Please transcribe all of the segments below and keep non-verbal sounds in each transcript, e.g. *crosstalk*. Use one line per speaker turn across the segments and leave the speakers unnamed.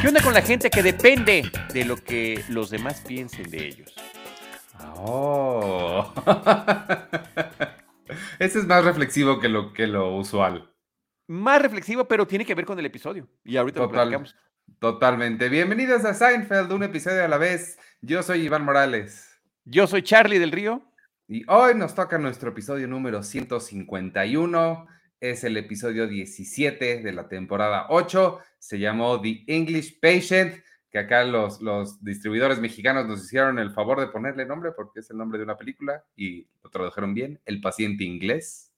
¿Qué onda con la gente que depende de lo que los demás piensen de ellos?
Oh. *laughs* Ese es más reflexivo que lo, que lo usual.
Más reflexivo, pero tiene que ver con el episodio. Y ahorita lo platicamos.
Totalmente. Bienvenidos a Seinfeld, un episodio a la vez. Yo soy Iván Morales.
Yo soy Charlie del Río.
Y hoy nos toca nuestro episodio número 151. Es el episodio 17 de la temporada 8. Se llamó The English Patient, que acá los, los distribuidores mexicanos nos hicieron el favor de ponerle nombre porque es el nombre de una película y lo tradujeron bien, El paciente inglés.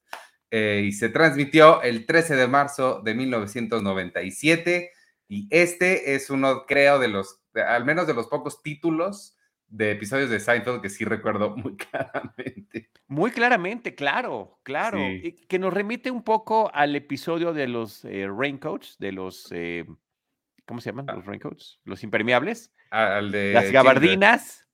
Eh, y se transmitió el 13 de marzo de 1997. Y este es uno, creo, de los, al menos de los pocos títulos de episodios de Seinfeld que sí recuerdo *laughs* muy claramente.
Muy claramente, claro, claro. Que nos remite un poco al episodio de los eh, Raincoats, de los, eh, ¿cómo se llaman? Ah. Los Raincoats, los impermeables.
Al de
las gabardinas.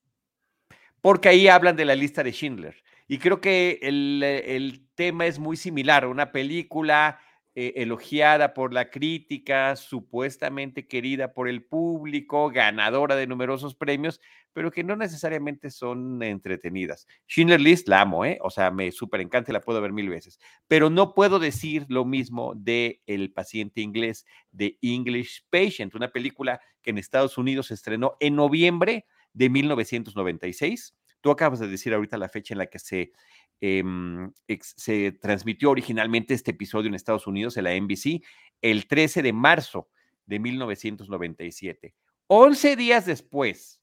Porque ahí hablan de la lista de Schindler. Y creo que el, el tema es muy similar. Una película eh, elogiada por la crítica, supuestamente querida por el público, ganadora de numerosos premios, pero que no necesariamente son entretenidas. Schindler List la amo, ¿eh? O sea, me súper encanta la puedo ver mil veces, pero no puedo decir lo mismo de El paciente inglés, de English Patient, una película que en Estados Unidos se estrenó en noviembre de 1996. Tú acabas de decir ahorita la fecha en la que se Em, se transmitió originalmente este episodio en Estados Unidos, en la NBC, el 13 de marzo de 1997. 11 días después,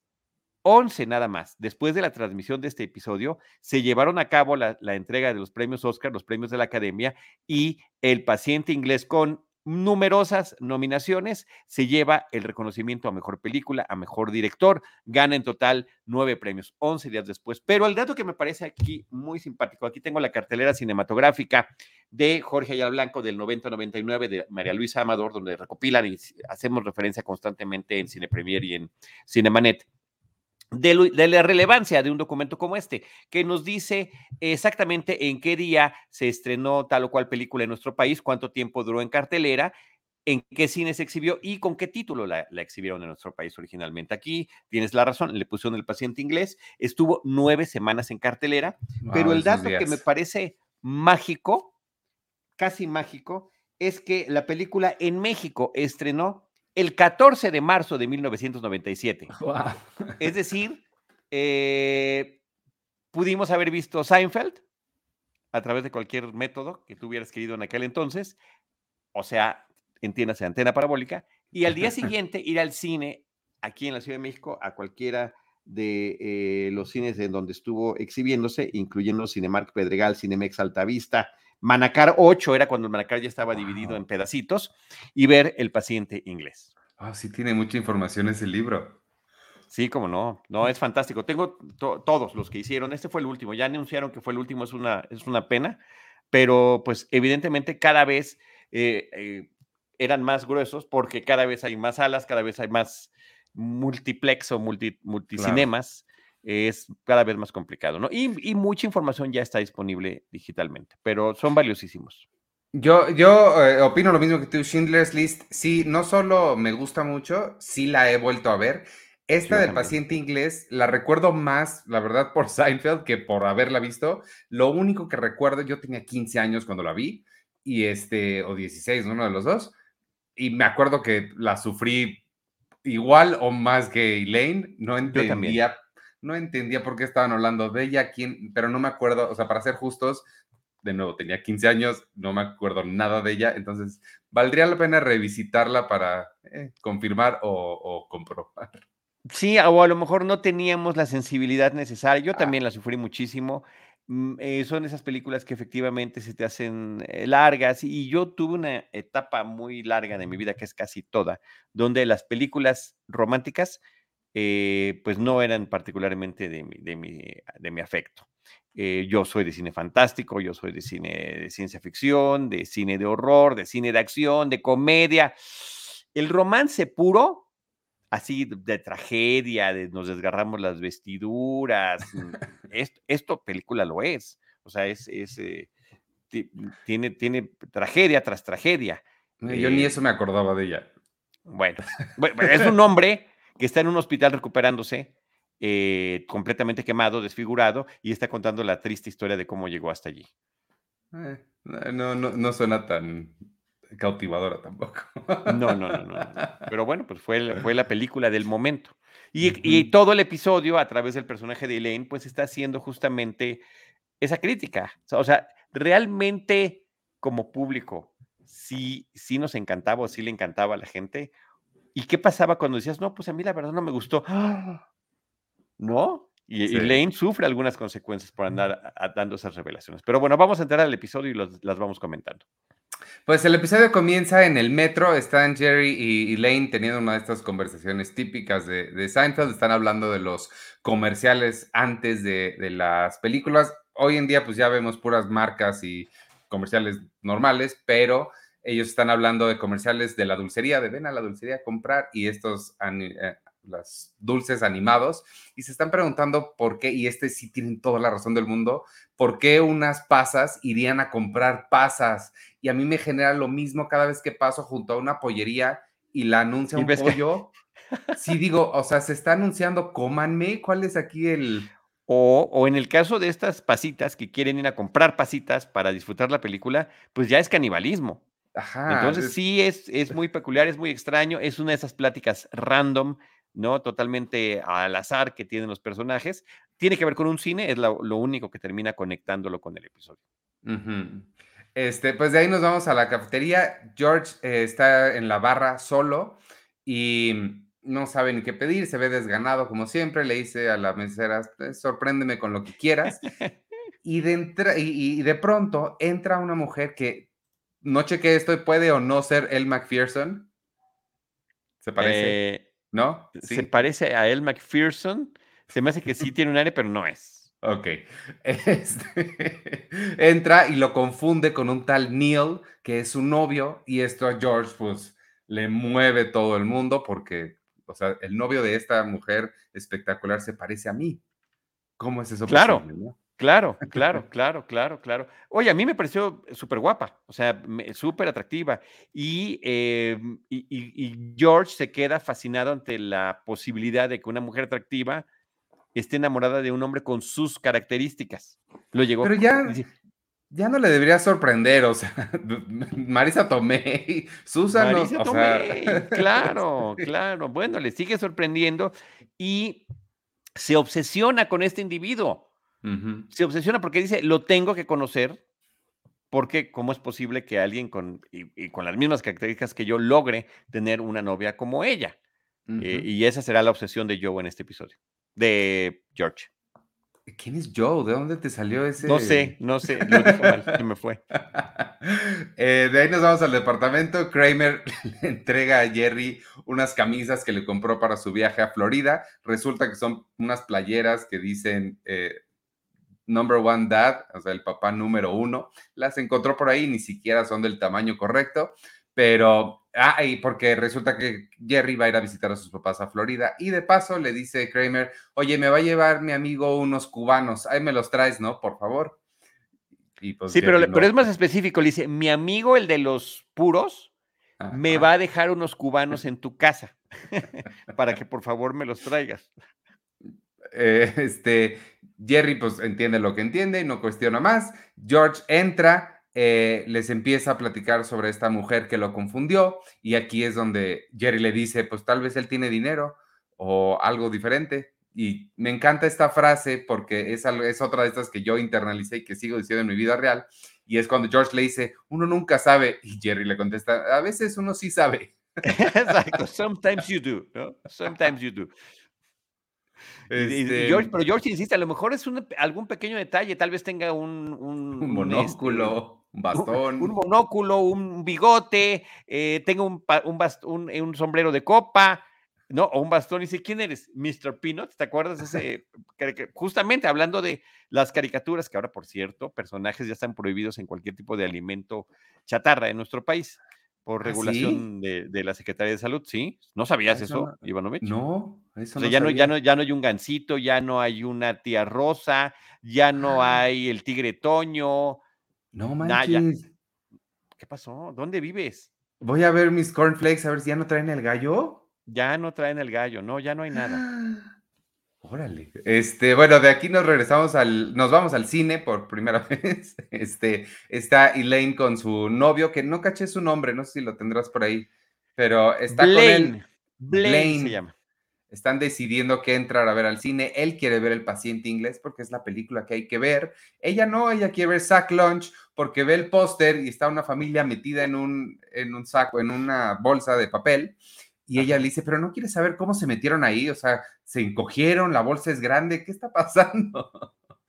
11 nada más, después de la transmisión de este episodio, se llevaron a cabo la, la entrega de los premios Oscar, los premios de la Academia, y el paciente inglés con numerosas nominaciones, se lleva el reconocimiento a mejor película, a mejor director, gana en total nueve premios, once días después. Pero el dato que me parece aquí muy simpático, aquí tengo la cartelera cinematográfica de Jorge Ayala Blanco del 90-99 de María Luisa Amador, donde recopilan y hacemos referencia constantemente en Cine Premier y en Cinemanet de, la relevancia de un documento como este, que nos dice exactamente en qué día se estrenó tal o cual película en nuestro país, cuánto tiempo duró en cartelera, en qué cine se exhibió y con qué título la, exhibieron en nuestro país originalmente. Aquí tienes la razón, le pusieron el paciente inglés, estuvo nueve semanas en cartelera, pero el dato que me parece mágico, casi mágico, es que la película en México estrenó el 14 de marzo de 1997. *laughs* Es decir, eh, pudimos haber visto Seinfeld a través de cualquier método que tú hubieras querido en aquel entonces, o sea, entiéndase, antena parabólica, y al día *laughs* siguiente ir al cine aquí en la Ciudad de México a cualquiera de eh, los cines en donde estuvo exhibiéndose, incluyendo Cinemark Pedregal, Cinemex Altavista, Manacar 8 era cuando el Manacar ya estaba dividido en pedacitos, y ver el paciente inglés.
Ah, sí tiene mucha información ese libro.
Sí, como no, no, es fantástico. Tengo todos los que hicieron, este fue el último, ya anunciaron que fue el último, es una, es una pena, pero pues evidentemente cada vez eh, eh, eran más gruesos porque cada vez hay más salas, cada vez hay más multiplex o multi, multicinemas es cada vez más complicado, ¿no? Y, mucha información ya está disponible digitalmente, pero son valiosísimos.
Yo, yo eh, opino lo mismo que tú, Schindler's List, sí, no solo me gusta mucho, sí la he vuelto a ver. Esta del paciente inglés la recuerdo más, la verdad, por *laughs* Seinfeld que por haberla visto. Lo único que recuerdo, yo tenía 15 años cuando la vi, y este, o 16, uno de los dos, y me acuerdo que la sufrí igual o más que Elaine, no entendía no entendía por qué estaban hablando de ella, quién, pero no me acuerdo, o sea, para ser justos, de nuevo, tenía 15 años, no me acuerdo nada de ella, entonces valdría la pena revisitarla para eh, confirmar o, comprobar.
Sí, o a lo mejor no teníamos la sensibilidad necesaria. Yo ah. también la sufrí muchísimo. Mm, eh, son esas películas que efectivamente se te hacen eh, largas y yo tuve una etapa muy larga de mi vida, que es casi toda, donde las películas románticas eh, pues no eran particularmente de mi, de mi, de mi afecto. Eh, yo soy de cine fantástico, yo soy de cine de ciencia ficción, de cine de horror, de cine de acción, de comedia. El romance puro, así de tragedia, de nos desgarramos las vestiduras, mm, *laughs* esto, película lo es. O sea, es, es eh, tiene, tiene tragedia tras tragedia.
Yo ni eh, eso me acordaba de ella.
Bueno, *laughs* es un hombre que está en un hospital recuperándose, eh, completamente quemado, desfigurado, y está contando la triste historia de cómo llegó hasta allí.
Eh, no, no, no suena tan cautivadora tampoco.
No, no, no, no. Pero bueno, pues fue, fue la película del momento. Y, y, todo el episodio, a través del personaje de Elaine, pues está haciendo justamente esa crítica. O sea, realmente como público, sí, sí nos encantaba o sí le encantaba a la gente. ¿Y qué pasaba cuando decías, no, pues a mí la verdad no me gustó? ¿No? Y, Elaine sufre algunas consecuencias por andar dando esas revelaciones. Pero bueno, vamos a entrar al episodio y las vamos comentando.
Pues el episodio comienza en el metro, están Jerry y Elaine teniendo una de estas conversaciones típicas de, Seinfeld, están hablando de los comerciales antes de, las películas. Hoy en día pues ya vemos puras marcas y comerciales normales, pero ellos están hablando de comerciales de la dulcería, de ven a la dulcería a comprar y estos eh, los dulces animados y se están preguntando por qué, y este sí tienen toda la razón del mundo, por qué unas pasas irían a comprar pasas. Y a mí me genera lo mismo cada vez que paso junto a una pollería y la anuncia un pollo. Sí, digo, o sea, se está anunciando, cómanme, ¿cuál es aquí el...
O, o, en el caso de estas pasitas que quieren ir a comprar pasitas para disfrutar la película, pues ya es canibalismo. Ajá. Entonces sí es, es muy peculiar, es muy extraño, es una de esas pláticas random ¿no? Totalmente al azar que tienen los personajes. Tiene que ver con un cine, es lo, único que termina conectándolo con el episodio.
Este, pues de ahí nos vamos a la cafetería. George eh, está en la barra solo y no sabe ni qué pedir, se ve desganado como siempre. Le dice a la mesera, sorpréndeme con lo que quieras. *laughs* y, de y, de pronto entra una mujer que no cheque esto, puede o no ser El McPherson. ¿Se parece?
Eh, ¿No? Se parece a El McPherson. Se me hace que sí *laughs* tiene un aire, pero no es.
Ok. Este, *laughs* entra y lo confunde con un tal Neil, que es su novio, y esto a George, pues, le mueve todo el mundo porque, o sea, el novio de esta mujer espectacular se parece a mí. ¿Cómo es eso
claro. posible? Claro, *laughs* claro, claro, claro, claro. Oye, a mí me pareció súper guapa, o sea, súper atractiva. Em, y, George se queda fascinado ante la posibilidad de que una mujer atractiva esté enamorada de un hombre con sus características. Lo llegó.
Pero ya, ya no le debería sorprender, o sea, *laughs* Marisa Tomei, *laughs* Susan. Marisa Tomei,
claro, claro. Bueno, le sigue sorprendiendo y se obsesiona con este individuo. Se obsesiona porque dice, lo tengo que conocer, porque cómo es posible que alguien con, y, con las mismas características que yo logre tener una novia como ella. Eh, y esa será la obsesión de Joe en este episodio, de George.
¿Quién es Joe? ¿De dónde te salió ese?
No sé, no sé, lo mal, me fue. *laughs*
Eh, de ahí nos vamos al departamento. Kramer *laughs* le entrega a Jerry unas camisas que le compró para su viaje a Florida. Resulta que son unas playeras que dicen eh, number one dad, o sea, el papá número uno, las encontró por ahí, ni siquiera son del tamaño correcto, pero, ah, y porque resulta que Jerry va a ir a visitar a sus papás a Florida y de paso le dice Kramer, oye, me va a llevar mi amigo unos cubanos, ahí me los traes, ¿no? Por favor.
Pues sí, pero, pero es más específico, le dice, mi amigo, el de los puros, me va a dejar unos cubanos *laughs* en tu casa *laughs* para que por favor me los traigas.
Eh, este, Jerry pues entiende lo que entiende y no cuestiona más. George entra, eh, les empieza a platicar sobre esta mujer que lo confundió y aquí es donde Jerry le dice, pues tal vez él tiene dinero o algo diferente. Y me encanta esta frase porque es, es otra de estas que yo internalicé y que sigo diciendo en mi vida real. Y es cuando George le dice, uno nunca sabe. Y Jerry le contesta, a veces uno sí sabe. *laughs*
Exacto, sometimes you do. Sometimes you do. Este George, pero George insiste, a lo mejor es algún pequeño detalle, tal vez tenga un,
un, este, monóculo, un bastón.
Un, monóculo, un bigote, eh, tenga un, un, sombrero de copa, ¿no? O un bastón. Y dice, ¿quién eres? Mr. Peanut, ¿te acuerdas? Ese, *laughs* justamente hablando de las caricaturas, que ahora, por cierto, personajes ya están prohibidos en cualquier tipo de alimento chatarra en nuestro país por ¿Ah, regulación de, la Secretaría de Salud, ¿sí? ¿No sabías eso, no, Ivanovich?
No,
eso ya, no, ya, no, ya no hay un gancito, ya no hay una tía rosa, ya no hay el tigre Toño,
No manches.
¿Qué pasó? ¿Dónde vives?
Voy a ver mis cornflakes a ver si ya no traen el gallo.
Ya no traen el gallo, no, ya no hay nada. *gasps*
Órale. Este, bueno, de aquí nos regresamos al, nos vamos al cine por primera *laughs* vez. Este, está Elaine con su novio, que no caché su nombre, no sé si lo tendrás por ahí, pero está con él.
Blaine se llama.
Están decidiendo qué entrar a ver al cine. Él quiere ver El paciente inglés porque es la película que hay que ver. Ella no, ella quiere ver Sack Lunch porque ve el póster y está una familia metida en un, en un saco, en una bolsa de papel. Y ella le dice, pero no quiere saber cómo se metieron ahí, o sea, se encogieron, la bolsa es grande, ¿qué está pasando?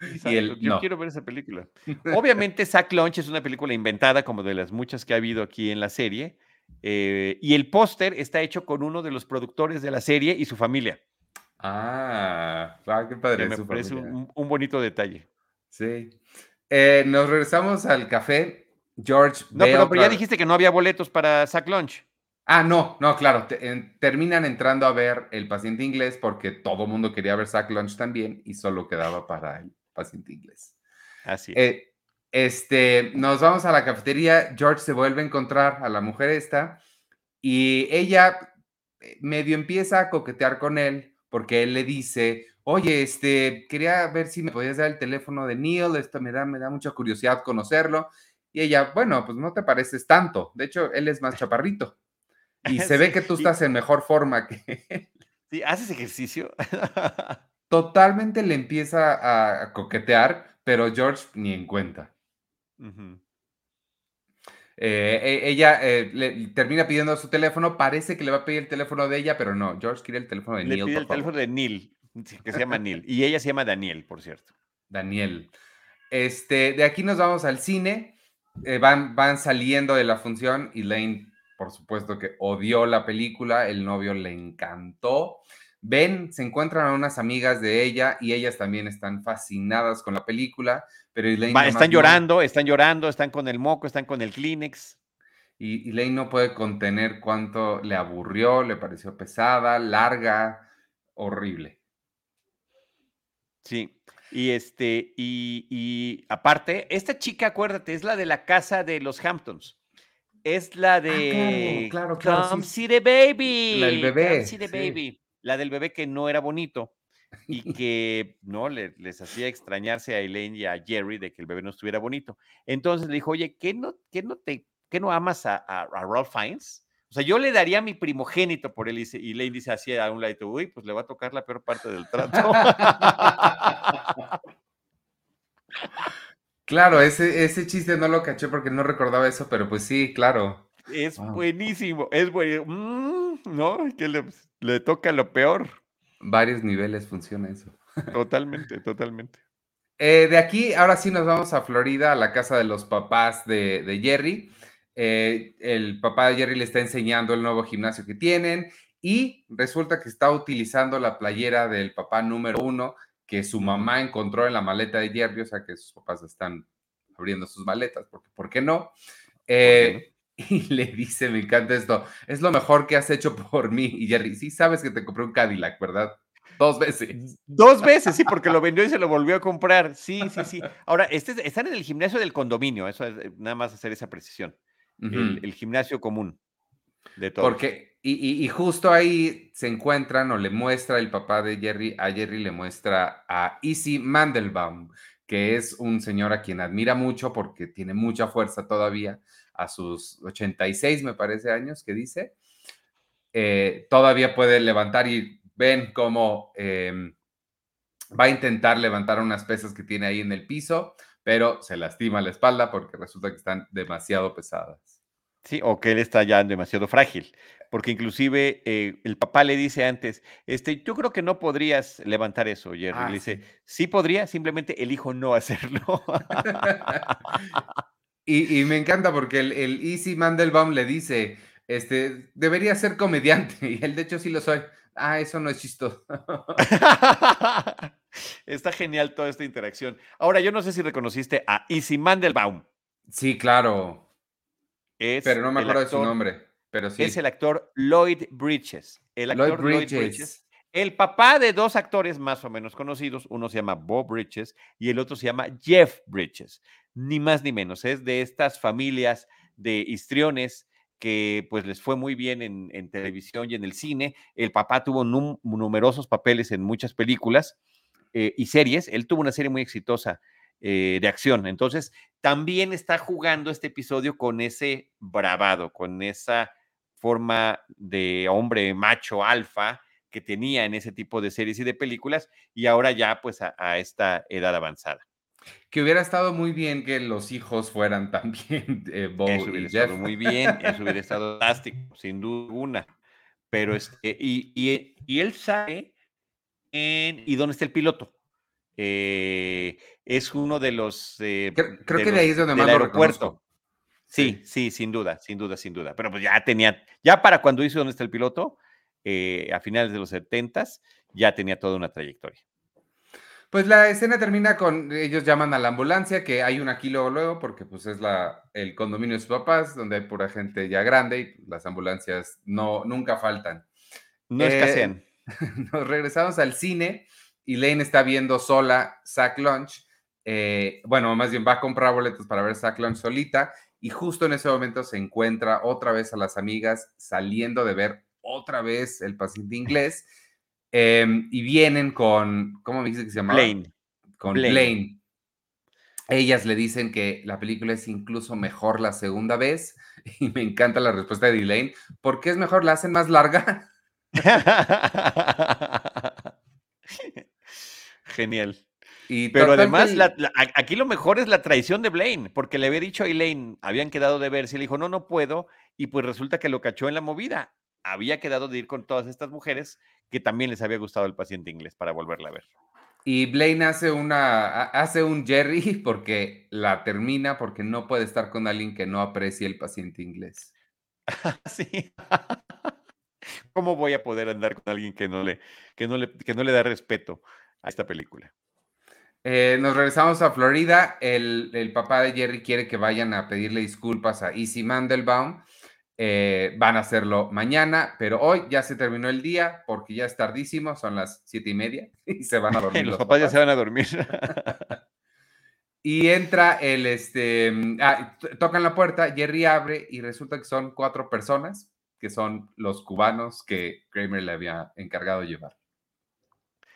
*laughs*
y él, Yo quiero ver esa película. *laughs* Obviamente, Sack Lunch es una película inventada, como de las muchas que ha habido aquí en la serie, eh, y el póster está hecho con uno de los productores de la serie y su familia.
Ah, ah qué padre.
me parece un, bonito detalle.
Sí. Eh, nos regresamos al café. George.
No, pero, ya dijiste que no había boletos para Sack Lunch.
Ah, no, no, claro. terminan entrando a ver el paciente inglés porque todo el mundo quería ver Sack Lunch también y solo quedaba para el paciente inglés.
Así es.
Eh, este, nos vamos a la cafetería, George se vuelve a encontrar a la mujer esta y ella eh, medio empieza a coquetear con él porque él le dice, oye, este, quería ver si me podías dar el teléfono de Neil, esto me da, me da mucha curiosidad conocerlo. Y ella, bueno, pues no te pareces tanto, de hecho, él es más *laughs* chaparrito. Y *laughs* se ve que tú estás en mejor forma que él. *laughs*
Sí, ¿haces ejercicio? *laughs*
Totalmente le empieza a coquetear, pero George ni en cuenta. Eh, e, ella eh, le termina pidiendo su teléfono, parece que le va a pedir el teléfono de ella, pero no, George quiere el teléfono de
le
Neil.
Pide el teléfono de Neil, que se llama Neil, y ella se llama Daniel, por cierto.
Daniel. Este, de aquí nos vamos al cine, eh, van, van saliendo de la función y Lane, por supuesto que odió la película, el novio le encantó. Ven, se encuentran a unas amigas de ella y ellas también están fascinadas con la película, pero Elaine
están llorando, están llorando, están con el moco, están con el Kleenex.
Y Elaine no puede contener cuánto le aburrió, le pareció pesada, larga, horrible.
Sí, y este, y, aparte, esta chica, acuérdate, es la de la casa de los Hamptons. Es la ah, de
claro, claro,
Come see the baby.
La del bebé.
Come see the baby la del bebé que no era bonito y *laughs* que no les hacía extrañarse a Elaine y a Jerry de que el bebé no estuviera bonito. Entonces le dijo, oye, ¿qué no, qué no, te, qué no amas a, a, Ralph Fiennes? O sea, yo le daría mi primogénito por él. Y Elaine dice así a un lado, uy, pues le va a tocar la peor parte del trato. *laughs* *laughs*
Claro, ese, ese chiste no lo caché porque no recordaba eso, pero pues sí, claro.
Es buenísimo, es buenísimo. Mm, ¿No? Que le, le toca lo peor.
Varios niveles funciona eso.
Totalmente, totalmente.
Eh, de aquí, ahora sí nos vamos a Florida, a la casa de los papás de, Jerry. Eh, el papá de Jerry le está enseñando el nuevo gimnasio que tienen y resulta que está utilizando la playera del papá número uno que su mamá encontró en la maleta de Jerry, o sea que sus papás están abriendo sus maletas, porque ¿por qué no? Eh, *laughs* y le dice, me encanta esto, es lo mejor que has hecho por mí. Y Jerry, sí sabes que te compré un Cadillac, ¿verdad? Dos veces.
Dos veces, sí, porque lo vendió y se lo volvió a comprar. Sí, sí, sí. Ahora, este, están en el gimnasio del condominio, eso es eh, nada más hacer esa precisión. el, gimnasio común de todos.
Porque, y, justo ahí se encuentran o le muestra el papá de Jerry, a Jerry le muestra a Easy Mandelbaum, que es un señor a quien admira mucho porque tiene mucha fuerza todavía a sus 86, me parece, años que dice, eh, todavía puede levantar y ven cómo em, va a intentar levantar unas pesas que tiene ahí en el piso, pero se lastima la espalda porque resulta que están demasiado pesadas.
Sí, o que él está ya demasiado frágil, porque inclusive eh, el papá le dice antes, este, yo creo que no podrías levantar eso, Jerry. le ah, dice, sí. sí podría, simplemente elijo no hacerlo. *laughs*
Y, me encanta porque el, el, Easy Mandelbaum le dice, este, debería ser comediante, y él de hecho sí lo soy. Ah, eso no es chistoso. *laughs*
Está genial toda esta interacción. Ahora, yo no sé si reconociste a Easy Mandelbaum.
Sí, claro. pero no me acuerdo de su nombre, pero sí.
Es el actor Lloyd Bridges. El actor Lloyd Bridges. El papá de dos actores más o menos conocidos, uno se llama Bob Bridges y el otro se llama Jeff Bridges. ni más ni menos. Es de estas familias de histriones que pues les fue muy bien en, televisión y en el cine. El papá tuvo numerosos papeles en muchas películas eh, y series. Él tuvo una serie muy exitosa eh, de acción. Entonces, también está jugando este episodio con ese bravado, con esa forma de hombre macho alfa que tenía en ese tipo de series y de películas y ahora ya pues a, esta edad avanzada.
Que hubiera estado muy bien que los hijos fueran *laughs* también eh, Bo
eso hubiera estado muy bien, eso hubiera *laughs* estado fantástico, sin duda alguna. Pero este, y, y, él sabe en, y dónde está el piloto. Eh, es uno de los.
Eh, creo, que de ahí es donde
más aeropuerto. Sí, sí, sin duda, sin duda, sin duda. Pero pues ya tenía, ya para cuando hizo Dónde está el piloto, eh, a finales de los 70 ya tenía toda una trayectoria.
Pues la escena termina con ellos llaman a la ambulancia, que hay una aquí luego, luego, porque pues es la, el condominio de sus papás, donde hay pura gente ya grande y las ambulancias no, nunca faltan.
No escasean. *laughs*
Nos regresamos al cine y Lane está viendo sola Sack Lunch. Eh, bueno, más bien va a comprar boletos para ver Sack Lunch solita y justo en ese momento se encuentra otra vez a las amigas saliendo de ver otra vez el paciente inglés em, y vienen con, ¿cómo me dice que se llama?
Blaine.
Con Blaine. Ellas le dicen que la película es incluso mejor la segunda vez *laughs* y me encanta la respuesta de Elaine. ¿Por qué es mejor? ¿La hacen más larga? *laughs*
Genial. Pero además, aquí lo mejor es la traición de Blaine, porque le había dicho a Elaine, habían quedado de verse, y le dijo, no, no puedo, y pues resulta que lo cachó en la movida. Había quedado de ir con todas estas mujeres que también les había gustado el paciente inglés para volverla a ver.
Y Blaine hace una, hace un Jerry *laughs* porque la termina porque no puede estar con alguien que no aprecie el paciente inglés. *laughs*
sí. *laughs* ¿Cómo voy a poder andar con alguien que no le, que no le, que no le da respeto a esta película?
Eh, nos regresamos a Florida. El, papá de Jerry quiere que vayan a pedirle disculpas a Easy Mandelbaum. Eh, van a hacerlo mañana, pero hoy ya se terminó el día porque ya es tardísimo, son las siete y media *laughs* y se van a dormir. *laughs*
los, papás, ya se van a dormir.
y entra el, este, ah, tocan la puerta, Jerry abre y resulta que son cuatro personas, que son los cubanos que Kramer le había encargado llevar.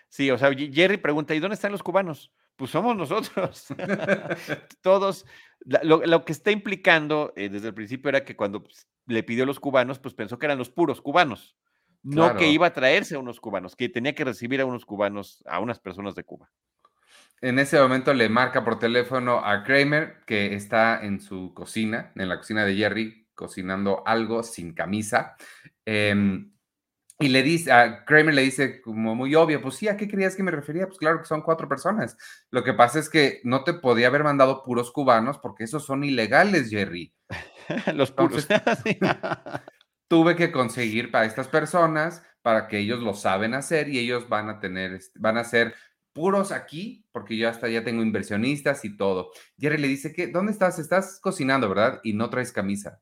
Sí, o sea, Jerry pregunta, ¿y dónde están los cubanos? Pues somos nosotros. *laughs* *laughs* Todos. Lo, que está implicando eh, desde el principio era que cuando pues, le pidió a los cubanos, pues pensó que eran los puros cubanos. No que iba a traerse a unos cubanos, que tenía que recibir a unos cubanos, a unas personas de Cuba.
En ese momento le marca por teléfono a Kramer, que está en su cocina, en la cocina de Jerry, cocinando algo sin camisa. Em, y le dice, a Kramer le dice como muy obvio, pues sí, ¿a qué creías que me refería? Pues claro que son cuatro personas. Lo que pasa es que no te podía haber mandado puros cubanos porque esos son ilegales, Jerry. *laughs*
Los puros. *laughs*
tuve que conseguir para estas personas para que ellos lo saben hacer y ellos van a tener, van a ser puros aquí, porque yo hasta ya tengo inversionistas y todo. Jerry le dice que, ¿dónde estás? Estás cocinando, ¿verdad? Y no traes camisa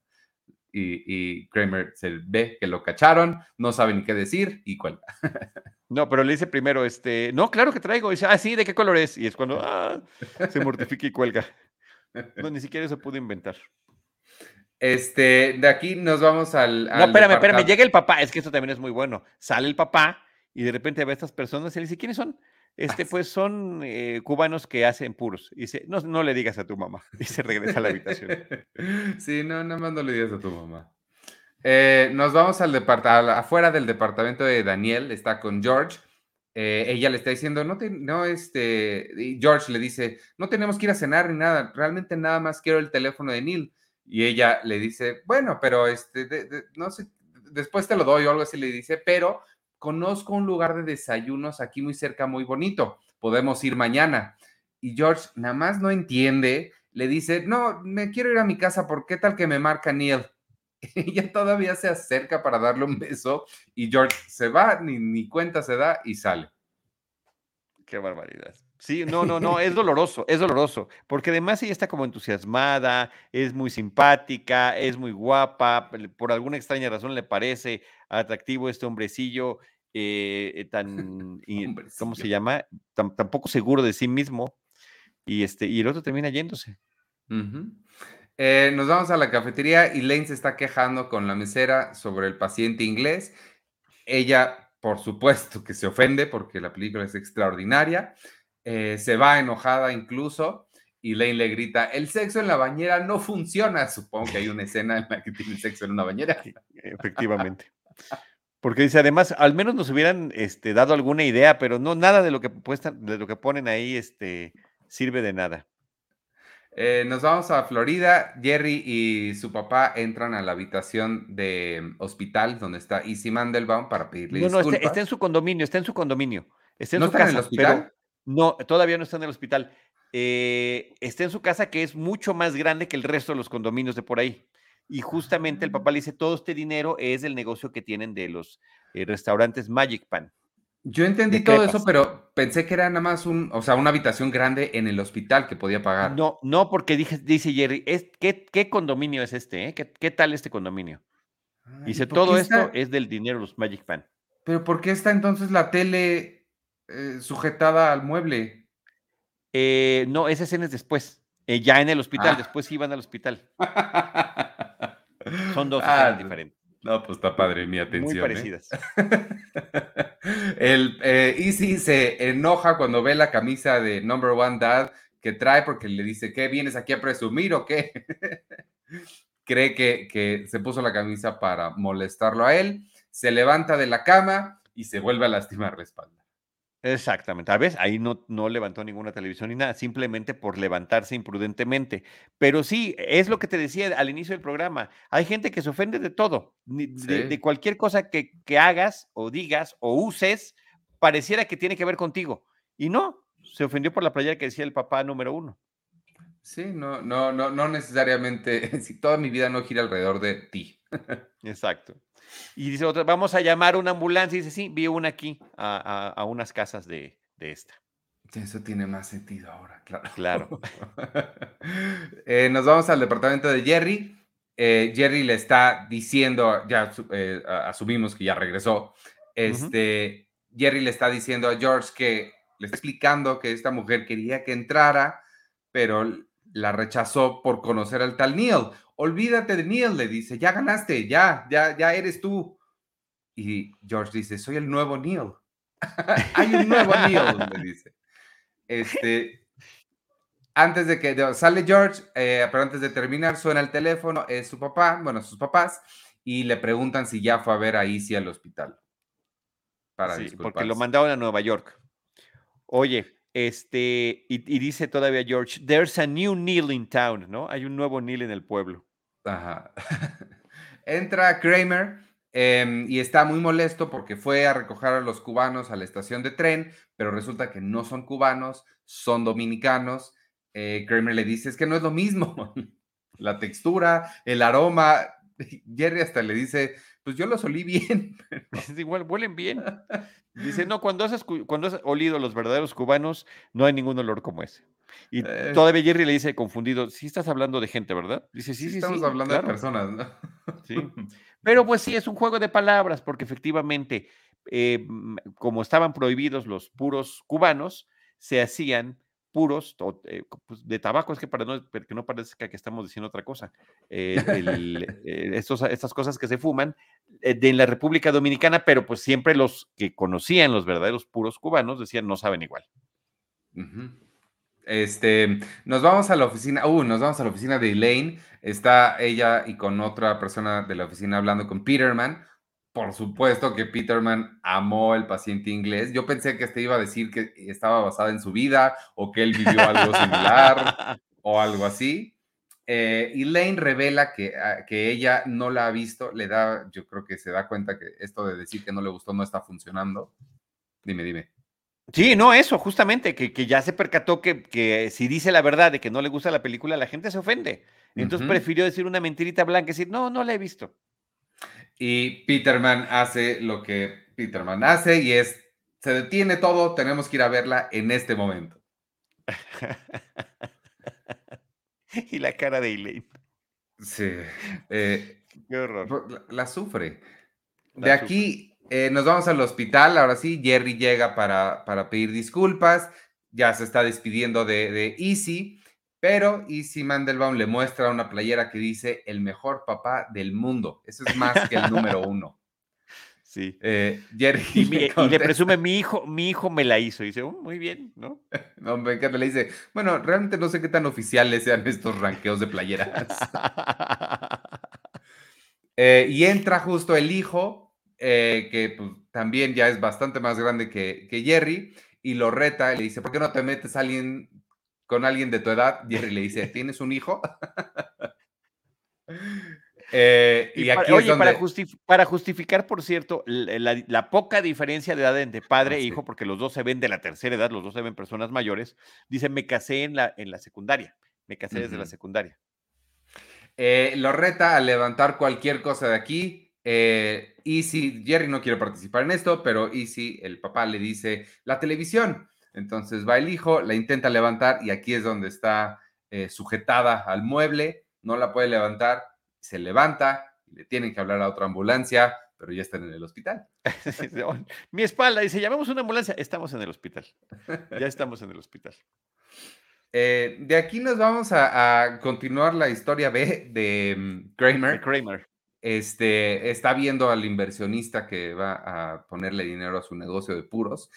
y, Kramer se ve que lo cacharon, no sabe ni qué decir y cuelga. *laughs*
No, pero le dice primero, este, no, claro que traigo. dice, ah, sí, ¿de qué color es? Y es cuando *laughs* ah, se mortifica y cuelga. No, ni siquiera eso pudo inventar.
Este, de aquí nos vamos al.
no, espérame, espérame, llega el papá, es que eso también es muy bueno. Sale el papá y de repente ve a estas personas y le dice, ¿quiénes son? Este, pues son eh, cubanos que hacen puros. Y dice, no, no le digas a tu mamá. *laughs* Y se regresa a la habitación. *laughs*
Sí, no, nada más no le digas a tu mamá. Eh, nos vamos al departamento, afuera del departamento de Daniel, está con George. Eh, ella le está diciendo, no, te, no, este, George le dice, no tenemos que ir a cenar ni nada, realmente nada más quiero el teléfono de Neil. Y ella le dice, bueno, pero este, no sé, después te lo doy o algo así le dice, pero conozco un lugar de desayunos aquí muy cerca, muy bonito, podemos ir mañana. Y George nada más no entiende, le dice, no, me quiero ir a mi casa, ¿por qué tal que me marca Neil? *laughs* Ella todavía se acerca para darle un beso y George se va, ni, ni cuenta se da y sale.
Qué barbaridad. Sí, no, no, no, es doloroso, es doloroso, porque además ella está como entusiasmada, es muy simpática, es muy guapa, por alguna extraña razón le parece atractivo este hombrecillo eh, eh, tan, *laughs* ¿cómo se llama? Tan, poco seguro de sí mismo, y, este, y el otro termina yéndose.
Eh, nos vamos a la cafetería y Lane se está quejando con la mesera sobre el paciente inglés. Ella, por supuesto, que se ofende porque la película es extraordinaria. Eh, se va enojada incluso y Lane le grita, el sexo en la bañera no funciona. Supongo que hay una escena en la que tiene sexo en una bañera.
Efectivamente. Porque dice, además, al menos nos hubieran este, dado alguna idea, pero no, nada de lo que, de lo que ponen ahí este, sirve de nada.
Eh, nos vamos a Florida. Jerry y su papá entran a la habitación de hospital donde está Easy Mandelbaum para pedirle no, disculpas.
No, está, en su condominio, está en su condominio. Está en su casa, en el hospital? No, todavía no está en el hospital. Eh, está en su casa que es mucho más grande que el resto de los condominios de por ahí. Y justamente el papá le dice, todo este dinero es el negocio que tienen de los eh, restaurantes Magic Pan.
Yo entendí todo eso, pero pensé que era nada más un, o sea, una habitación grande en el hospital que podía pagar.
No, no, porque dije, dice Jerry, es, ¿qué, condominio es este? Eh? ¿Qué, tal este condominio? dice, todo esto es del dinero de los Magic Pan.
Pero ¿por qué está entonces la tele eh, sujetada al mueble?
Eh, no, esa escena es después. ya en el hospital, ah. después iban al hospital. Son dos ah, diferentes.
No, pues está padre mi atención. Muy
¿eh? parecidas. *laughs*
el eh, Easy se enoja cuando ve la camisa de Number One Dad que trae porque le dice, ¿qué vienes aquí a presumir o qué? *laughs* Cree que, que se puso la camisa para molestarlo a él, se levanta de la cama y se vuelve a lastimar la espalda.
Exactamente. A veces ahí no, no levantó ninguna televisión ni nada, simplemente por levantarse imprudentemente. Pero sí, es lo que te decía al inicio del programa. Hay gente que se ofende de todo, de, cualquier cosa que, que, hagas o digas o uses, pareciera que tiene que ver contigo. Y no, se ofendió por la playera que decía el papá número uno.
Sí, no, no, no, no necesariamente, *laughs* si toda mi vida no gira alrededor de ti.
Exacto. Y dice otra, vamos a llamar una ambulancia. Y dice, sí, vi una aquí, a, unas casas de, esta.
Eso tiene más sentido ahora, claro.
Claro. *laughs*
Eh, nos vamos al departamento de Jerry. Eh, Jerry le está diciendo, ya eh, asumimos que ya regresó. Este, Jerry le está diciendo a George que le está explicando que esta mujer quería que entrara, pero la rechazó por conocer al tal Neil olvídate de Neil, le dice, ya ganaste, ya, ya, ya eres tú. Y George dice, soy el nuevo Neil. *laughs* Hay un nuevo Neil, le dice. Este, antes de que sale George, eh, pero antes de terminar, suena el teléfono, es su papá, bueno, sus papás, y le preguntan si ya fue a ver a Izzy al hospital.
Para sí, porque lo mandaron a Nueva York. Oye, este, y, dice todavía George, there's a new Neil in town, ¿no? Hay un nuevo Neil en el pueblo.
Ajá. *laughs* Entra Kramer em, y está muy molesto porque fue a recoger a los cubanos a la estación de tren, pero resulta que no son cubanos, son dominicanos. Eh, Kramer le dice, es que no es lo mismo. *laughs* la textura, el aroma. *laughs* Jerry hasta le dice, pues yo los olí bien. *laughs* *laughs*
igual, huelen bien. Dice, no, cuando has, cuando has olido los verdaderos cubanos, no hay ningún olor como ese. Y eh. todavía Jerry le dice confundido, sí estás hablando de gente, ¿verdad? Dice, sí, sí,
Estamos hablando de personas, ¿no?
Sí. *laughs* Pero pues sí, es un juego de palabras, porque efectivamente, eh, como estaban prohibidos los puros cubanos, se hacían puros eh, pues, de tabaco, es que para no, que no parezca que estamos diciendo otra cosa, eh, eh, estas cosas que se fuman de la República Dominicana, pero pues siempre los que conocían los verdaderos puros cubanos decían no saben igual.
Este, nos vamos a la oficina, uh, nos vamos a la oficina de Elaine, está ella y con otra persona de la oficina hablando con Peterman, por supuesto que Peterman amó el paciente inglés. Yo pensé que este iba a decir que estaba basada en su vida o que él vivió algo similar *laughs* o algo así. Eh, y Lane revela que, ah, que ella no la ha visto, le da, yo creo que se da cuenta que esto de decir que no le gustó no está funcionando. Dime, dime.
Sí, no, eso, justamente, que, que ya se percató que, que, si dice la verdad de que no le gusta la película, la gente se ofende. Entonces prefirió decir una mentirita blanca y decir, no, no la he visto.
Y Peterman hace lo que Peterman hace y es, se detiene todo, tenemos que ir a verla en este momento. *laughs*
y la cara de Elaine.
Sí. Eh, Qué horror. La, sufre. de aquí eh, nos vamos al hospital. Ahora sí, Jerry llega para, para pedir disculpas. Ya se está despidiendo de, de Easy. Pero Easy Mandelbaum le muestra una playera que dice el mejor papá del mundo. Eso es más que el número *laughs* uno.
Sí.
Eh, Jerry
y, le presume, mi hijo, mi hijo me la hizo. Y dice, oh, muy bien, ¿no? *laughs*
no, me encanta. Le dice, bueno, realmente no sé qué tan oficiales sean estos ranqueos de playeras. *laughs* Eh, y entra justo el hijo, eh, que pues, también ya es bastante más grande que, que Jerry, y lo reta y le dice, ¿por qué no te metes alguien, con alguien de tu edad? Jerry le dice, ¿tienes un hijo? *laughs*
Eh, y, aquí oye, para, justificar, por cierto, la, poca diferencia de edad entre padre e hijo, porque los dos se ven de la tercera edad, los dos se ven personas mayores, dice, me casé en la, en la secundaria, me casé desde la secundaria.
Eh, lo reta a levantar cualquier cosa de aquí. Eh, y si Jerry no quiere participar en esto, pero si el papá, le dice la televisión. Entonces va el hijo, la intenta levantar y aquí es donde está sujetada al mueble, no la puede levantar se levanta, le tienen que hablar a otra ambulancia, pero ya están en el hospital. *laughs*
Mi espalda dice, llamemos una ambulancia, estamos en el hospital. Ya *laughs* estamos en el hospital.
Eh, de aquí nos vamos a, continuar la historia B de mm, Kramer.
Kramer.
Este, está viendo al inversionista que va a ponerle dinero a su negocio de puros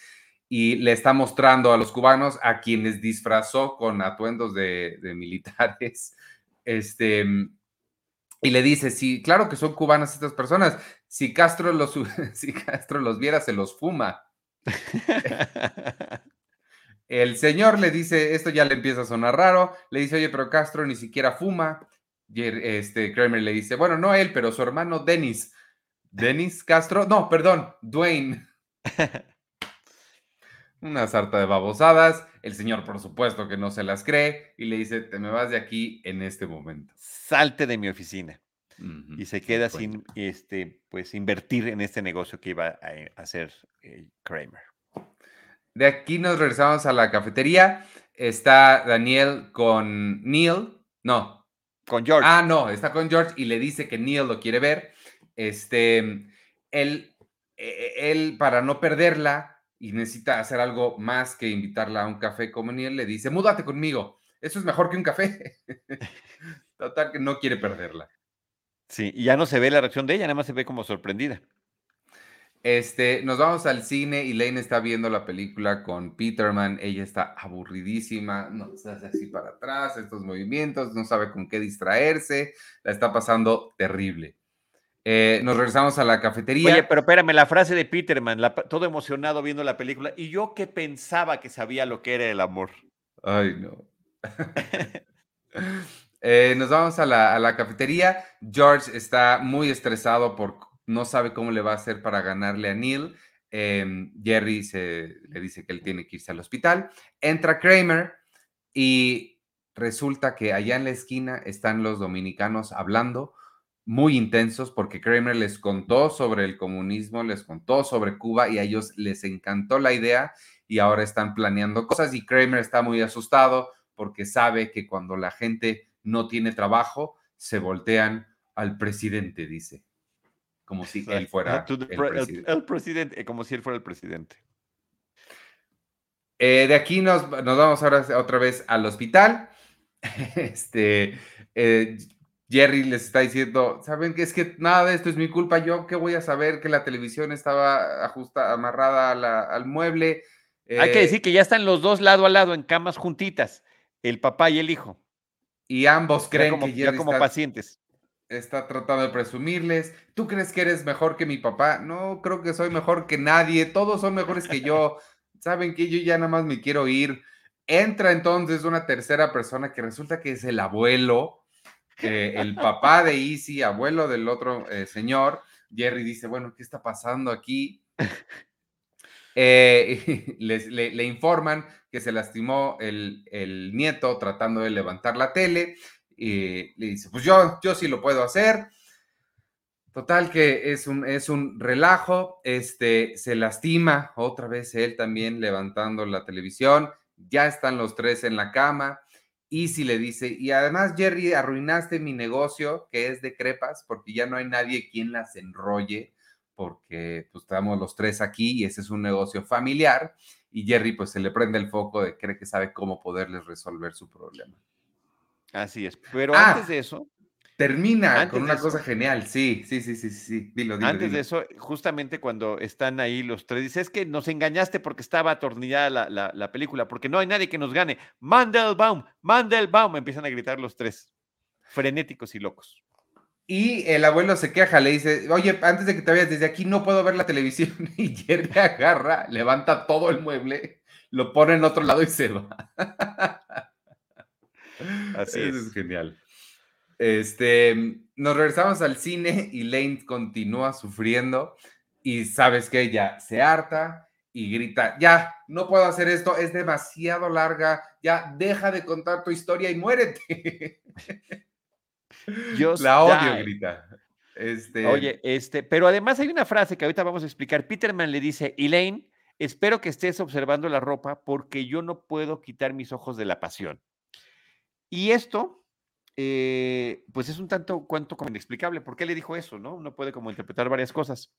y le está mostrando a los cubanos a quienes disfrazó con atuendos de, militares. *laughs* Este, y le dice, sí, claro que son cubanas estas personas. Si Castro los, *laughs* si Castro los viera, se los fuma. El señor le dice, esto ya le empieza a sonar raro, le dice, oye, pero Castro ni siquiera fuma. Este Kramer le dice, bueno, no él, pero su hermano Denis. Denis Castro, no, perdón, Dwayne. *laughs* Una sarta de babosadas. El señor, por supuesto, que no se las cree y le dice, te me vas de aquí en este momento.
Salte de mi oficina. Y se queda sin, este, pues, invertir en este negocio que iba a eh, hacer eh, Kramer.
De aquí nos regresamos a la cafetería. Está Daniel con Neil. No.
Con George.
Ah, no, está con George y le dice que Neil lo quiere ver. Este, él, e, e, él para no perderla, y necesita hacer algo más que invitarla a un café como ni él, le dice, múdate conmigo, eso es mejor que un café. *laughs* Total que no quiere perderla.
Sí, y ya no se ve la reacción de ella, nada más se ve como sorprendida.
Este, nos vamos al cine y Lane está viendo la película con Peterman. Ella está aburridísima, no se hace así para atrás, estos movimientos, no sabe con qué distraerse, la está pasando terrible. Eh, nos regresamos a la cafetería.
Oye, pero espérame, la frase de Peterman, todo emocionado viendo la película, y yo que pensaba que sabía lo que era el amor.
Ay, no. Eh, nos vamos a la, cafetería. George está muy estresado por no sabe cómo le va a hacer para ganarle a Neil. Em, Jerry se, le dice que él tiene que irse al hospital. Entra Kramer y resulta que allá en la esquina están los dominicanos hablando muy intensos porque Kramer les contó sobre el comunismo, les contó sobre Cuba y a ellos les encantó la idea y ahora están planeando cosas y Kramer está muy asustado porque sabe que cuando la gente no tiene trabajo, se voltean al presidente, dice. Como si él fuera
el, presidente. como si él fuera el presidente.
Eh, de aquí nos, nos, vamos ahora otra vez al hospital. *laughs* Este, eh, Jerry les está diciendo, ¿saben qué? Es que nada de esto es mi culpa. Yo qué voy a saber que la televisión estaba ajustada, amarrada al mueble.
Hay que eh decir que ya están los dos lado a lado en camas juntitas, el papá y el hijo.
Y ambos creen que Jerry
como pacientes.
Está tratando de presumirles. ¿Tú crees que eres mejor que mi papá? No, creo que soy mejor que nadie. Todos son mejores que yo. ¿Saben que Yo ya nada más me quiero ir. Entra entonces una tercera persona que resulta que es el abuelo el papá de Easy, abuelo del otro eh, señor, Jerry dice, bueno, ¿qué está pasando aquí? *laughs* Eh, *laughs* le, informan que se lastimó el, nieto tratando de levantar la tele y le dice, pues yo, yo sí lo puedo hacer. Total que es un, es un relajo, este, se lastima otra vez él también levantando la televisión, ya están los tres en la cama, Easy le dice, y además Jerry, arruinaste mi negocio que es de crepas porque ya no hay nadie quien las enrolle porque pues estamos los tres aquí y ese es un negocio familiar y Jerry pues se le prende el foco de cree que sabe cómo poderles resolver su problema.
Así es. Pero antes ah, de eso.
Termina con una cosa genial. Sí, sí, sí, sí, sí. Dilo, dilo.
Antes de eso, justamente cuando están ahí los tres, dice: Es que nos engañaste porque estaba atornillada la, la película, porque no hay nadie que nos gane. Mandelbaum, Mandelbaum. Empiezan a gritar los tres, frenéticos y locos.
Y el abuelo se queja, le dice, oye, antes de que te vayas, desde aquí no puedo ver la televisión. *laughs* Y Jerry agarra, levanta todo el mueble, lo pone en otro lado y se va. Así es. es genial. Este, nos regresamos al cine y Lane continúa sufriendo y sabes que ella se harta y grita, ya, no puedo hacer esto, es demasiado larga, ya, deja de contar tu historia y muérete. *laughs* la odio, grita. Este...
Oye, este, pero además hay una frase que ahorita vamos a explicar. Peterman le dice, Elaine, espero que estés observando la ropa porque yo no puedo quitar mis ojos de la pasión. Y esto, eh, pues es un tanto cuanto como inexplicable. ¿Por qué le dijo eso? No, uno puede como interpretar varias cosas.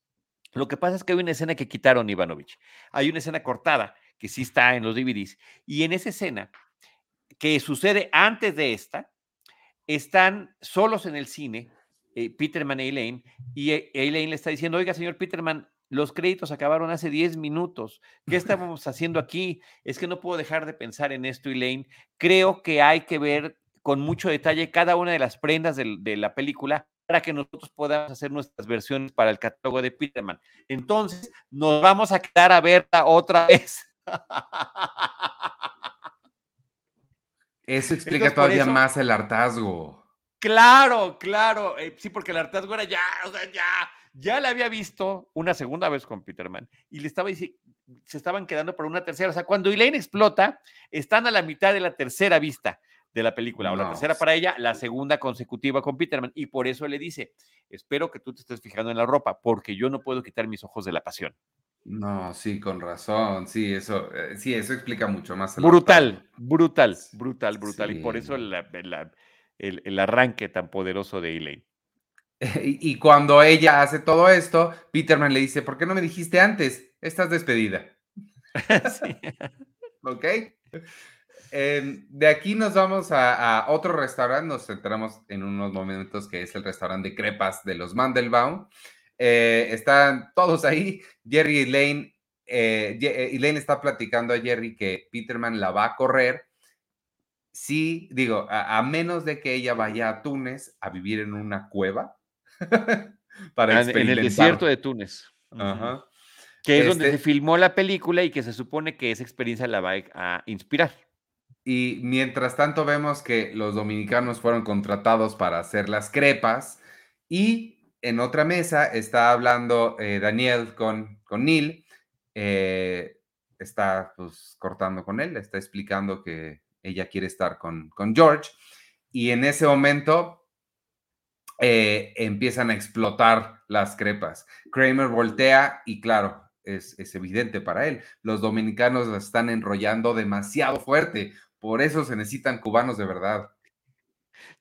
Lo que pasa es que hay una escena que quitaron Ivanovich. Hay una escena cortada que sí está en los DVDs. Y en esa escena, que sucede antes de esta, están solos en el cine, eh, Peterman y Elaine, y eh, Elaine le está diciendo, oiga, señor Peterman, los créditos acabaron hace 10 minutos. ¿Qué *laughs* estábamos haciendo aquí? Es que no puedo dejar de pensar en esto, Elaine. Creo que hay que ver con mucho detalle cada una de las prendas de, la película para que nosotros podamos hacer nuestras versiones para el catálogo de Peterman. Entonces, nos vamos a quedar a verla otra vez.
Eso explica todavía más el hartazgo.
Claro, claro. Eh, sí, porque el hartazgo era ya, o sea, ya, ya la había visto una segunda vez con Peterman y le estaba diciendo, se estaban quedando por una tercera. O sea, cuando Elaine explota, están a la mitad de la tercera vista de la película, o la tercera para ella, la segunda consecutiva con Peterman. Y por eso le dice, espero que tú te estés fijando en la ropa, porque yo no puedo quitar mis ojos de la pasión.
No, sí, con razón, sí, eso, eh, sí, eso explica mucho más.
Brutal, brutal, brutal, brutal. Y por eso el, el, arranque tan poderoso de Elaine. *laughs*
Y, cuando ella hace todo esto, Peterman le dice, ¿por qué no me dijiste antes? Estás despedida. *laughs* sí. *laughs* ¿Ok? De aquí nos vamos a, a, otro restaurante, nos centramos en unos momentos que es el restaurante de crepas de los Mandelbaum. Eh, están todos ahí. Jerry y Elaine, eh, eh, Elaine está platicando a Jerry que Peterman la va a correr. Sí, digo, a, menos de que ella vaya a Túnez a vivir en una cueva. *laughs*
para ah, en el desierto de Túnez. Que es donde se este filmó la película y que se supone que esa experiencia la va a inspirar.
Y mientras tanto vemos que los dominicanos fueron contratados para hacer las crepas y en otra mesa está hablando eh, Daniel con, con Neil, eh, está pues cortando con él, está explicando que ella quiere estar con, con George y en ese momento eh, empiezan a explotar las crepas. Kramer voltea y claro, es, es evidente para él, los dominicanos la están enrollando demasiado fuerte, por eso se necesitan cubanos de verdad.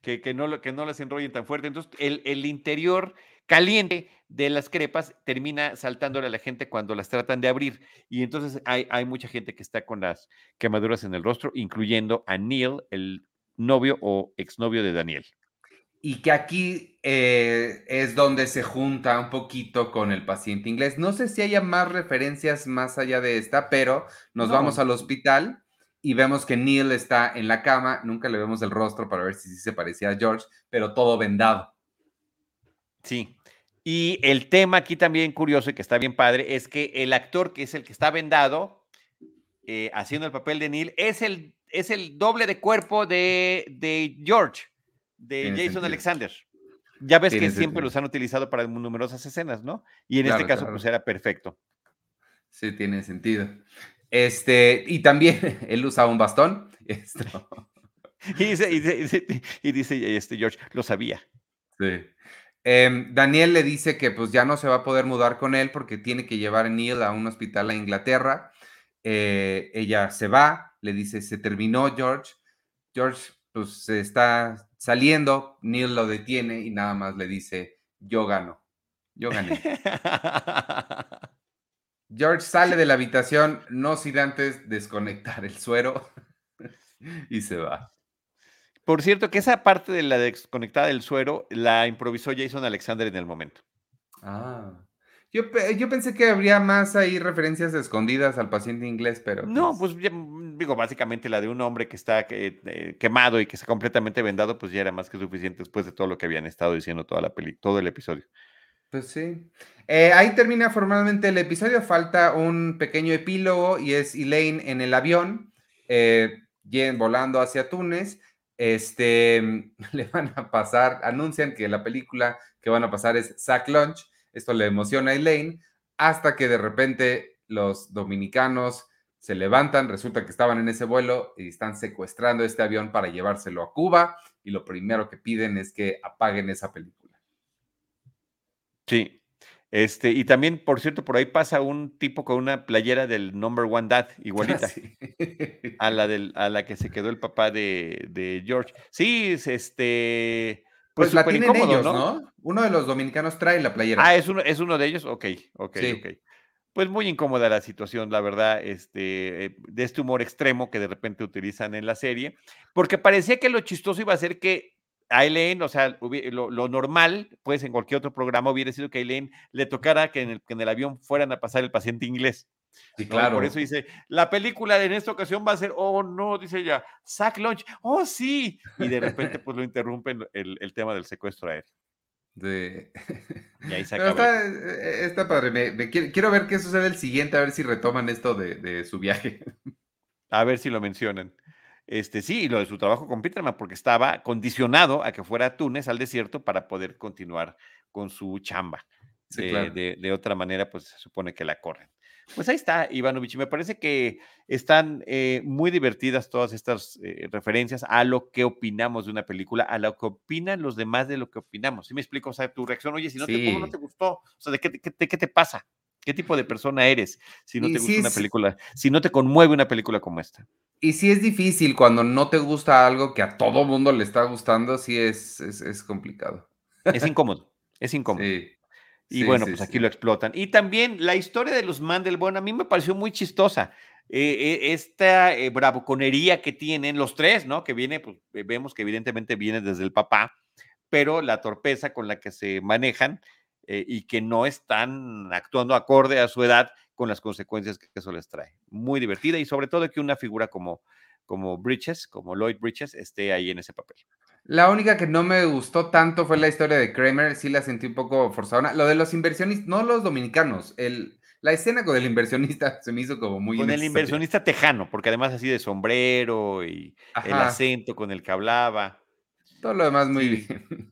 Que, que, no, que no las enrollen tan fuerte. Entonces, el, el interior caliente de las crepas termina saltándole a la gente cuando las tratan de abrir. Y entonces hay, hay mucha gente que está con las quemaduras en el rostro, incluyendo a Neil, el novio o exnovio de Daniel.
Y que aquí eh, es donde se junta un poquito con el paciente inglés. No sé si haya más referencias más allá de esta, pero nos vamos al hospital y vemos que Neil está en la cama. Nunca le vemos el rostro para ver si, si se parecía a George, pero todo vendado.
Sí, y el tema aquí también curioso y que está bien padre es que el actor que es el que está vendado, eh, haciendo el papel de Neil, es el, es el doble de cuerpo de, de George, de Jason Alexander. Ya ves que siempre los han utilizado para numerosas escenas, ¿no? Y en este caso, pues era perfecto.
Sí, tiene sentido. Este, y también *laughs* él usa un bastón. *laughs*
y dice, y dice, y dice este George, lo sabía.
Sí. Em, Daniel le dice que pues ya no se va a poder mudar con él porque tiene que llevar a Neil a un hospital a Inglaterra. Eh, ella se va, le dice, se terminó George. George pues se está saliendo, Neil lo detiene y nada más le dice, yo gano, yo gané. *laughs* George sale de la habitación, no sin antes desconectar el suero *laughs* y se va.
Por cierto, que esa parte de la desconectada del suero la improvisó Jason Alexander en el momento.
Ah. Yo, yo, pensé que habría más ahí referencias escondidas al paciente inglés, pero.
No, pues, pues mm, digo, básicamente la de un hombre que está eh, quemado y que está completamente vendado, pues ya era más que suficiente después de todo lo que habían estado diciendo toda la peli, todo el episodio.
Pues sí. Eh, ahí termina formalmente el episodio. Falta un pequeño epílogo y es Elaine en el avión, eh, volando hacia Túnez. Este, *laughs* le van a pasar, anuncian que la película que van a pasar es Sack Lunch esto le emociona a Elaine hasta que de repente los dominicanos se levantan, resulta que estaban en ese vuelo y están secuestrando este avión para llevárselo a Cuba y lo primero que piden es que apaguen esa película.
Sí. Este, y también, por cierto, por ahí pasa un tipo con una playera del Number One Dad, *laughs* igualita a, la del, a la que se quedó el papá de, de George. Sí, este,
pues, pues la tienen ellos, ¿no? Uno de los dominicanos trae la playera.
Ah, es uno, es uno de ellos. Ok, ok, ok. Pues muy incómoda la situación, la verdad, este, eh, de este humor extremo que de repente utilizan en la serie, porque parecía que lo chistoso iba a ser que a Elaine, o sea, lo, normal, pues en cualquier otro programa hubiera sido que a Elaine le tocara que en, el, que en el avión fueran a pasar el paciente inglés.
Sí, claro.
Por eso dice, la película en esta ocasión va a ser, oh no, dice ella, Sack Lunch, oh sí. Y de repente pues lo interrumpen el, tema del secuestro aéreo.
De... *laughs*
Y ahí se acaba.
Está, está, padre, quiero, ver qué sucede el siguiente, a ver si retoman esto de, su viaje.
A ver si lo mencionan. Este, sí, y lo de su trabajo con Peterman, porque estaba condicionado a que fuera a Túnez, al desierto, para poder continuar con su chamba. de, de, otra manera, pues se supone que la corren. Pues ahí está, Ivanovich. Me parece que están eh, muy divertidas todas estas eh, referencias a lo que opinamos de una película, a lo que opinan los demás de lo que opinamos. ¿Sí me explico? O sea, tu reacción, oye, si no, te, no te gustó? O sea, ¿de qué, te pasa? ¿Qué tipo de persona eres si no te gusta una película, si no te conmueve una película como esta?
Y si es difícil cuando no te gusta algo que a todo mundo le está gustando, sí es, es, es complicado.
Es incómodo, es incómodo. Sí. Y bueno, pues aquí lo explotan. Y también la historia de los Mandelborn a mí me pareció muy chistosa. Eh, eh, esta eh, bravuconería que tienen los tres, ¿no? Que viene, pues vemos que evidentemente viene desde el papá, pero la torpeza con la que se manejan y que no están actuando acorde a su edad con las consecuencias que eso les trae. Muy divertida y sobre todo que una figura como, como Bridges, como Lloyd Bridges, esté ahí en ese papel.
La única que no me gustó tanto fue la historia de Kramer, sí la sentí un poco forzada. Lo de los inversionistas, no los dominicanos, el, la escena con el inversionista se me hizo como muy...
Con el inversionista tejano, porque además así de sombrero y el acento con el que hablaba.
Todo lo demás muy bien.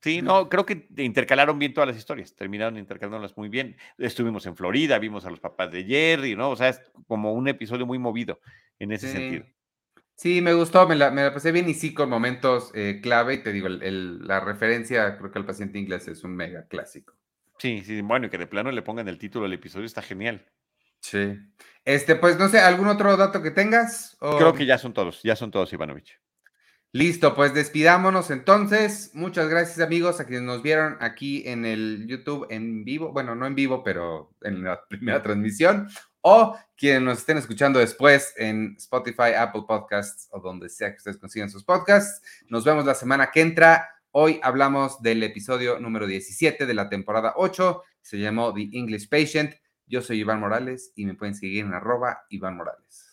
Sí, no, creo que intercalaron bien todas las historias, terminaron intercalándolas muy bien. Estuvimos en Florida, vimos a los papás de Jerry, ¿no? O sea, es como un episodio muy movido en ese sentido.
Sí, me gustó, me la, me pasé bien y sí con momentos eh, clave. Y te digo, la referencia, creo que el paciente inglés es un mega clásico.
Sí, sí, bueno, y que de plano le pongan el título del episodio está genial.
Sí. Este, pues no sé, ¿algún otro dato que tengas?
Creo que ya son todos, ya son todos, Ivanovich.
Listo, pues despidámonos entonces. Muchas gracias amigos a quienes nos vieron aquí en el YouTube en vivo. Bueno, no en vivo, pero en la primera transmisión o quienes nos estén escuchando después en Spotify, Apple Podcasts o donde sea que ustedes consigan sus podcasts. Nos vemos la semana que entra. Hoy hablamos del episodio número 17 de la temporada 8. Se llamó The English Patient. Yo soy Iván Morales y me pueden seguir en arroba Iván Morales.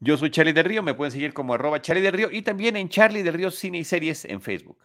Yo soy Charlie del Río, me pueden seguir como arroba Charlie del Río y también en Charlie del Río Cine y Series en Facebook.